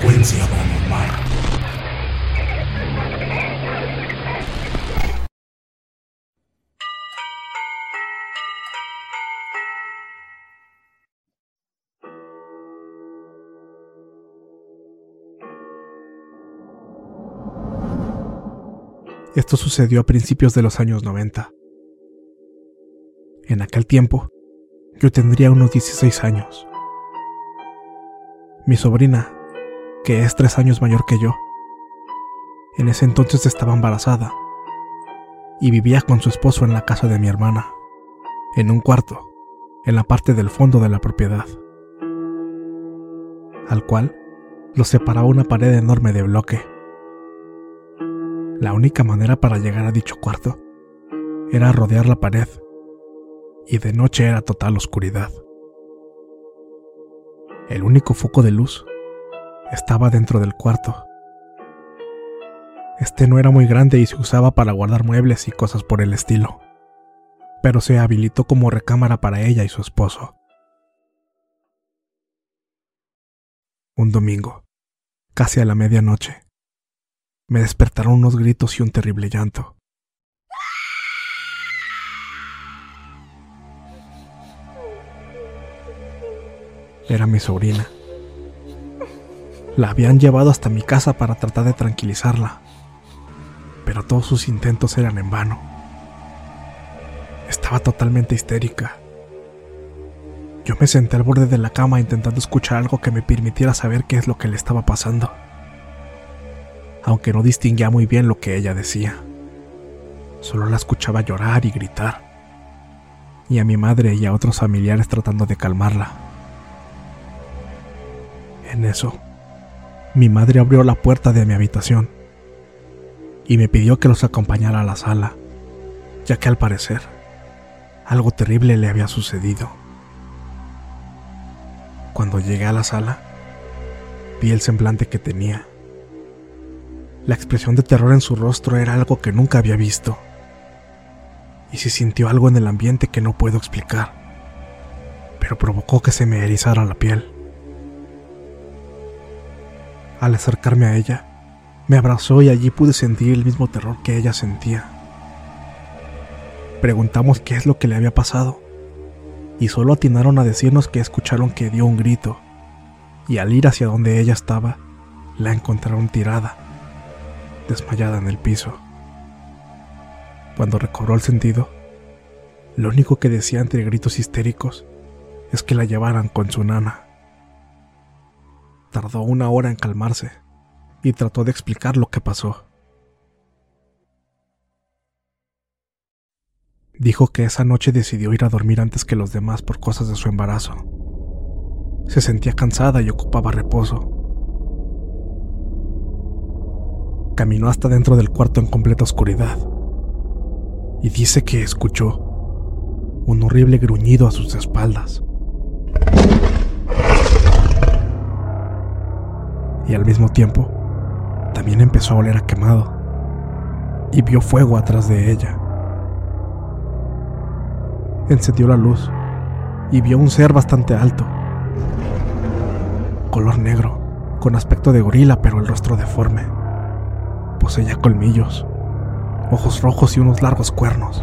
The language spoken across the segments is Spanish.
Frecuencia. Esto sucedió a principios de los años 90. En aquel tiempo, yo tendría unos 16 años. Mi sobrina, que es tres años mayor que yo, en ese entonces estaba embarazada y vivía con su esposo en la casa de mi hermana, en un cuarto, en la parte del fondo de la propiedad, al cual lo separaba una pared enorme de bloque. La única manera para llegar a dicho cuarto era rodear la pared, y de noche era total oscuridad. El único foco de luz estaba dentro del cuarto. Este no era muy grande y se usaba para guardar muebles y cosas por el estilo, pero se habilitó como recámara para ella y su esposo. Un domingo, casi a la medianoche, me despertaron unos gritos y un terrible llanto. Era mi sobrina. La habían llevado hasta mi casa para tratar de tranquilizarla, pero todos sus intentos eran en vano. Estaba totalmente histérica. Yo me senté al borde de la cama intentando escuchar algo que me permitiera saber qué es lo que le estaba pasando aunque no distinguía muy bien lo que ella decía. Solo la escuchaba llorar y gritar, y a mi madre y a otros familiares tratando de calmarla. En eso, mi madre abrió la puerta de mi habitación y me pidió que los acompañara a la sala, ya que al parecer algo terrible le había sucedido. Cuando llegué a la sala, vi el semblante que tenía la expresión de terror en su rostro era algo que nunca había visto. Y se sintió algo en el ambiente que no puedo explicar, pero provocó que se me erizara la piel. Al acercarme a ella, me abrazó y allí pude sentir el mismo terror que ella sentía. Preguntamos qué es lo que le había pasado, y solo atinaron a decirnos que escucharon que dio un grito, y al ir hacia donde ella estaba, la encontraron tirada desmayada en el piso. Cuando recobró el sentido, lo único que decía entre gritos histéricos es que la llevaran con su nana. Tardó una hora en calmarse y trató de explicar lo que pasó. Dijo que esa noche decidió ir a dormir antes que los demás por cosas de su embarazo. Se sentía cansada y ocupaba reposo. caminó hasta dentro del cuarto en completa oscuridad y dice que escuchó un horrible gruñido a sus espaldas. Y al mismo tiempo, también empezó a oler a quemado y vio fuego atrás de ella. Encendió la luz y vio un ser bastante alto, color negro, con aspecto de gorila pero el rostro deforme. Poseía colmillos, ojos rojos y unos largos cuernos.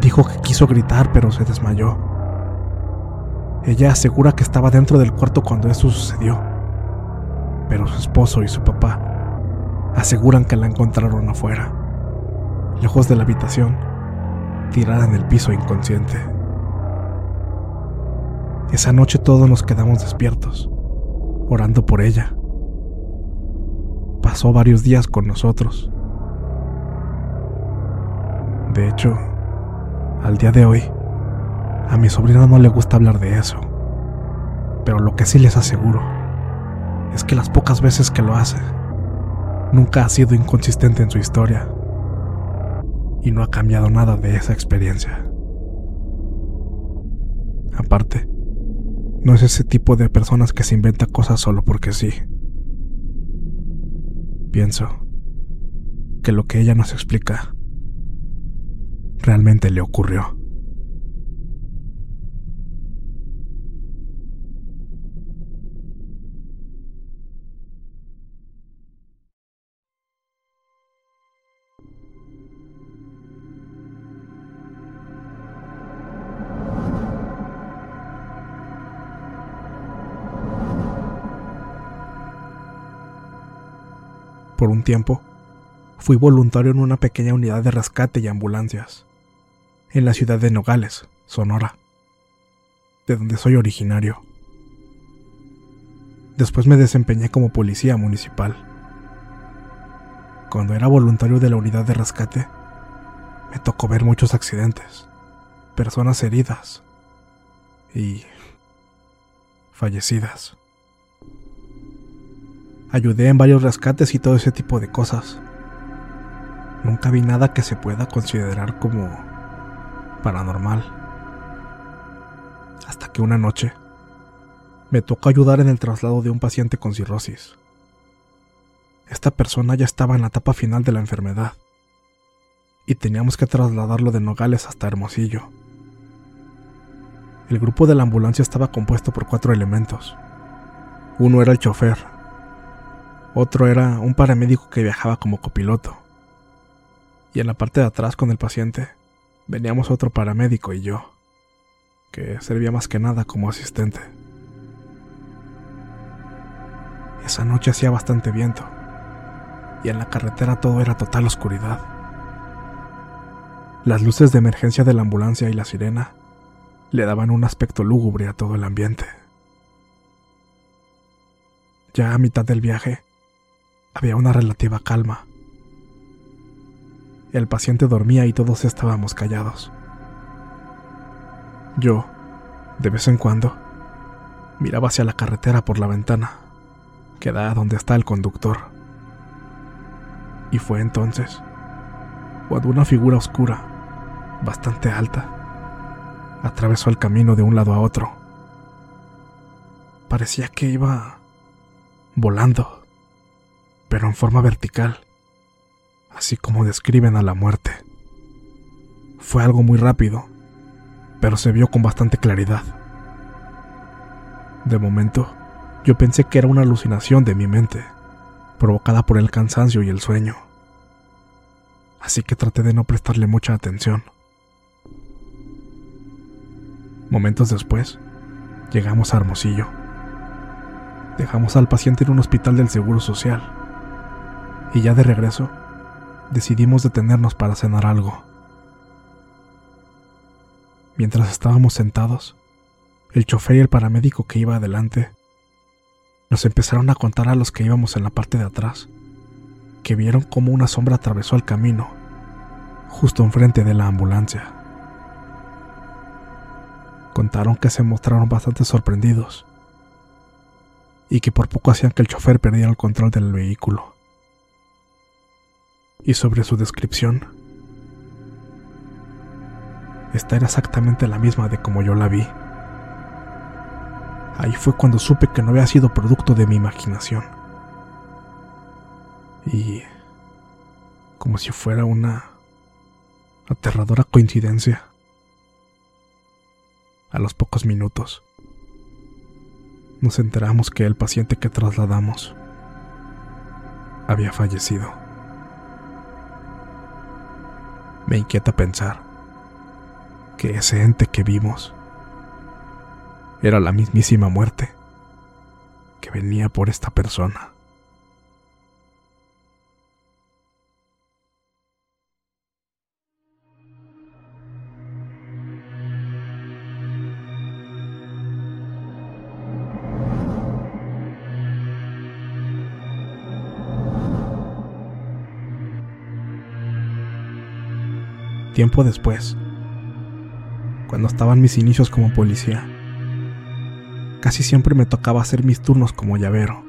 Dijo que quiso gritar pero se desmayó. Ella asegura que estaba dentro del cuarto cuando eso sucedió, pero su esposo y su papá aseguran que la encontraron afuera, lejos de la habitación, tirada en el piso inconsciente. Esa noche todos nos quedamos despiertos, orando por ella. Pasó varios días con nosotros. De hecho, al día de hoy, a mi sobrina no le gusta hablar de eso. Pero lo que sí les aseguro es que las pocas veces que lo hace, nunca ha sido inconsistente en su historia y no ha cambiado nada de esa experiencia. Aparte, no es ese tipo de personas que se inventa cosas solo porque sí. Pienso que lo que ella nos explica realmente le ocurrió. Por un tiempo, fui voluntario en una pequeña unidad de rescate y ambulancias, en la ciudad de Nogales, Sonora, de donde soy originario. Después me desempeñé como policía municipal. Cuando era voluntario de la unidad de rescate, me tocó ver muchos accidentes, personas heridas y fallecidas. Ayudé en varios rescates y todo ese tipo de cosas. Nunca vi nada que se pueda considerar como paranormal. Hasta que una noche me tocó ayudar en el traslado de un paciente con cirrosis. Esta persona ya estaba en la etapa final de la enfermedad y teníamos que trasladarlo de Nogales hasta Hermosillo. El grupo de la ambulancia estaba compuesto por cuatro elementos. Uno era el chofer, otro era un paramédico que viajaba como copiloto. Y en la parte de atrás con el paciente veníamos otro paramédico y yo, que servía más que nada como asistente. Esa noche hacía bastante viento y en la carretera todo era total oscuridad. Las luces de emergencia de la ambulancia y la sirena le daban un aspecto lúgubre a todo el ambiente. Ya a mitad del viaje, había una relativa calma. El paciente dormía y todos estábamos callados. Yo, de vez en cuando, miraba hacia la carretera por la ventana, que da a donde está el conductor. Y fue entonces cuando una figura oscura, bastante alta, atravesó el camino de un lado a otro. Parecía que iba volando pero en forma vertical, así como describen a la muerte. Fue algo muy rápido, pero se vio con bastante claridad. De momento, yo pensé que era una alucinación de mi mente, provocada por el cansancio y el sueño. Así que traté de no prestarle mucha atención. Momentos después, llegamos a Hermosillo. Dejamos al paciente en un hospital del Seguro Social y ya de regreso, decidimos detenernos para cenar algo. Mientras estábamos sentados, el chofer y el paramédico que iba adelante nos empezaron a contar a los que íbamos en la parte de atrás que vieron cómo una sombra atravesó el camino justo enfrente de la ambulancia. Contaron que se mostraron bastante sorprendidos y que por poco hacían que el chofer perdiera el control del vehículo y sobre su descripción, esta era exactamente la misma de como yo la vi. Ahí fue cuando supe que no había sido producto de mi imaginación. Y como si fuera una aterradora coincidencia. A los pocos minutos, nos enteramos que el paciente que trasladamos había fallecido. Me inquieta pensar que ese ente que vimos era la mismísima muerte que venía por esta persona. Tiempo después, cuando estaban mis inicios como policía, casi siempre me tocaba hacer mis turnos como llavero.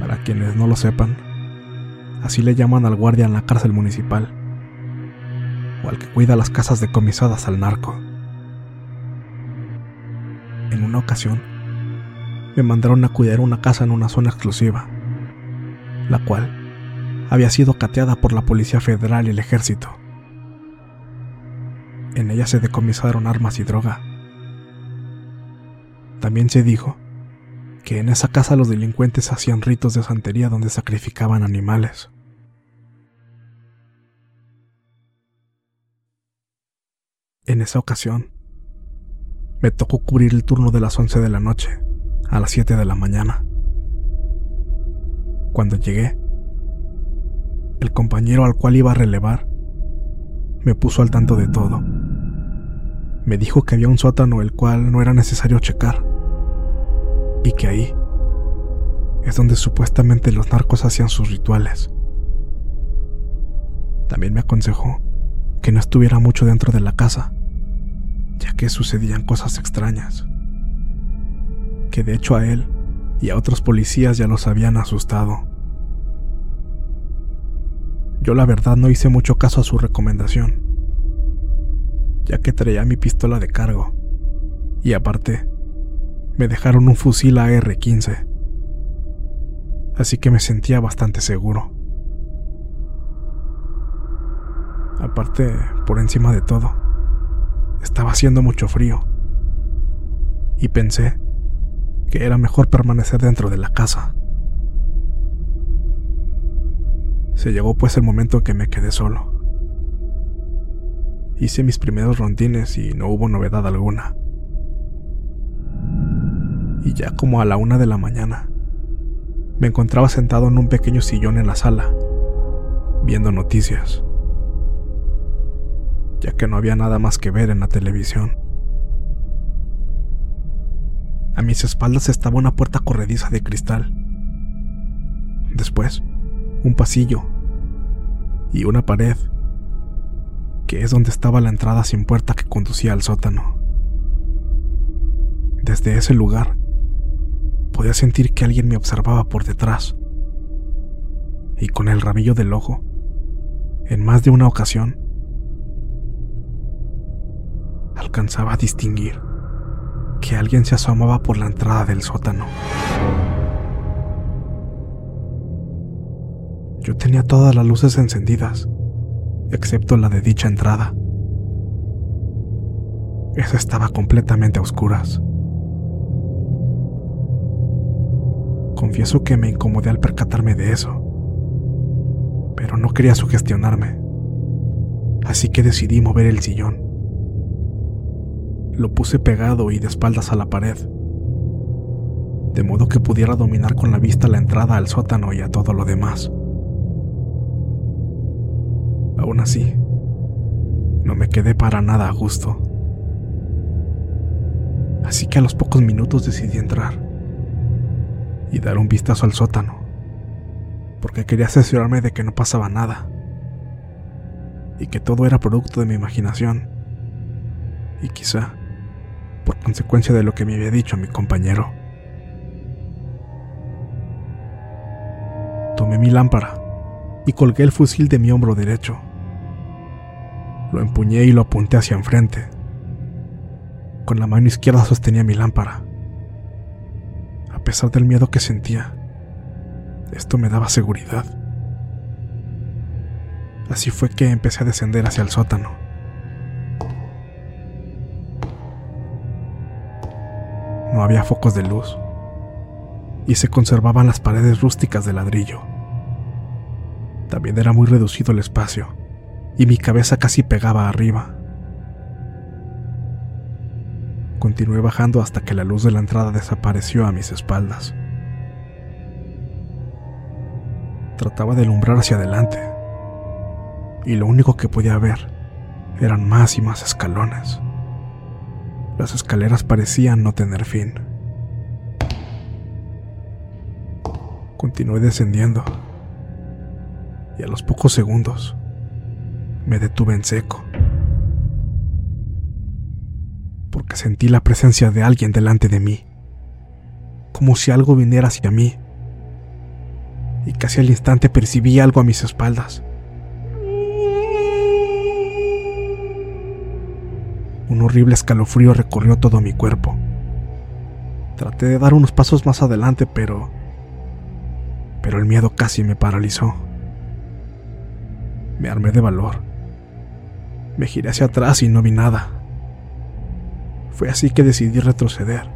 Para quienes no lo sepan, así le llaman al guardia en la cárcel municipal, o al que cuida las casas decomisadas al narco. En una ocasión, me mandaron a cuidar una casa en una zona exclusiva, la cual había sido cateada por la Policía Federal y el Ejército. En ella se decomisaron armas y droga. También se dijo que en esa casa los delincuentes hacían ritos de santería donde sacrificaban animales. En esa ocasión, me tocó cubrir el turno de las 11 de la noche a las 7 de la mañana. Cuando llegué, el compañero al cual iba a relevar me puso al tanto de todo. Me dijo que había un sótano el cual no era necesario checar y que ahí es donde supuestamente los narcos hacían sus rituales. También me aconsejó que no estuviera mucho dentro de la casa, ya que sucedían cosas extrañas, que de hecho a él y a otros policías ya los habían asustado. Yo la verdad no hice mucho caso a su recomendación, ya que traía mi pistola de cargo, y aparte, me dejaron un fusil AR-15, así que me sentía bastante seguro. Aparte, por encima de todo, estaba haciendo mucho frío, y pensé que era mejor permanecer dentro de la casa. Se llegó pues el momento en que me quedé solo. Hice mis primeros rondines y no hubo novedad alguna. Y ya como a la una de la mañana, me encontraba sentado en un pequeño sillón en la sala, viendo noticias, ya que no había nada más que ver en la televisión. A mis espaldas estaba una puerta corrediza de cristal. Después, un pasillo y una pared, que es donde estaba la entrada sin puerta que conducía al sótano. Desde ese lugar, podía sentir que alguien me observaba por detrás, y con el rabillo del ojo, en más de una ocasión, alcanzaba a distinguir que alguien se asomaba por la entrada del sótano. Yo tenía todas las luces encendidas, excepto la de dicha entrada. Esa estaba completamente a oscuras. Confieso que me incomodé al percatarme de eso, pero no quería sugestionarme, así que decidí mover el sillón. Lo puse pegado y de espaldas a la pared, de modo que pudiera dominar con la vista la entrada al sótano y a todo lo demás. Aún así, no me quedé para nada a gusto. Así que a los pocos minutos decidí entrar y dar un vistazo al sótano, porque quería asegurarme de que no pasaba nada y que todo era producto de mi imaginación y quizá por consecuencia de lo que me había dicho mi compañero. Tomé mi lámpara y colgué el fusil de mi hombro derecho. Lo empuñé y lo apunté hacia enfrente. Con la mano izquierda sostenía mi lámpara. A pesar del miedo que sentía, esto me daba seguridad. Así fue que empecé a descender hacia el sótano. No había focos de luz y se conservaban las paredes rústicas de ladrillo. También era muy reducido el espacio y mi cabeza casi pegaba arriba. Continué bajando hasta que la luz de la entrada desapareció a mis espaldas. Trataba de alumbrar hacia adelante y lo único que podía ver eran más y más escalones. Las escaleras parecían no tener fin. Continué descendiendo y a los pocos segundos me detuve en seco porque sentí la presencia de alguien delante de mí, como si algo viniera hacia mí, y casi al instante percibí algo a mis espaldas. Un horrible escalofrío recorrió todo mi cuerpo. Traté de dar unos pasos más adelante, pero... Pero el miedo casi me paralizó. Me armé de valor. Me giré hacia atrás y no vi nada. Fue así que decidí retroceder,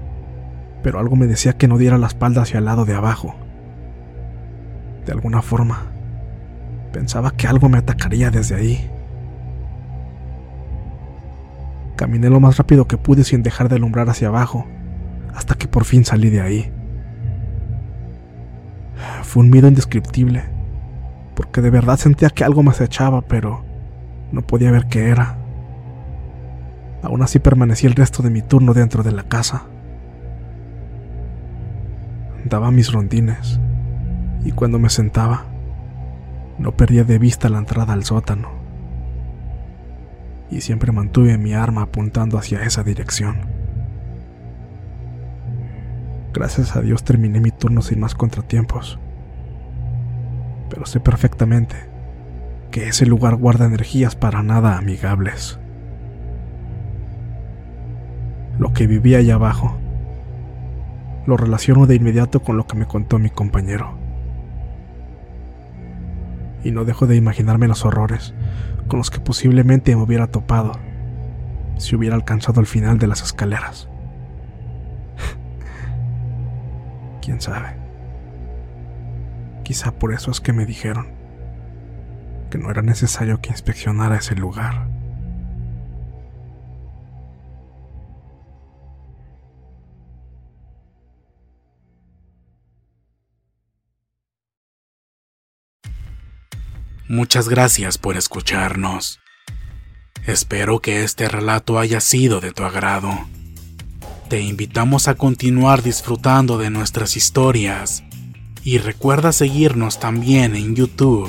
pero algo me decía que no diera la espalda hacia el lado de abajo. De alguna forma, pensaba que algo me atacaría desde ahí. Caminé lo más rápido que pude sin dejar de alumbrar hacia abajo, hasta que por fin salí de ahí. Fue un miedo indescriptible, porque de verdad sentía que algo me acechaba, pero no podía ver qué era. Aún así permanecí el resto de mi turno dentro de la casa. Daba mis rondines, y cuando me sentaba, no perdía de vista la entrada al sótano y siempre mantuve mi arma apuntando hacia esa dirección. Gracias a Dios terminé mi turno sin más contratiempos, pero sé perfectamente que ese lugar guarda energías para nada amigables. Lo que vivía allá abajo lo relaciono de inmediato con lo que me contó mi compañero. Y no dejo de imaginarme los horrores con los que posiblemente me hubiera topado si hubiera alcanzado el final de las escaleras. ¿Quién sabe? Quizá por eso es que me dijeron que no era necesario que inspeccionara ese lugar. Muchas gracias por escucharnos. Espero que este relato haya sido de tu agrado. Te invitamos a continuar disfrutando de nuestras historias y recuerda seguirnos también en YouTube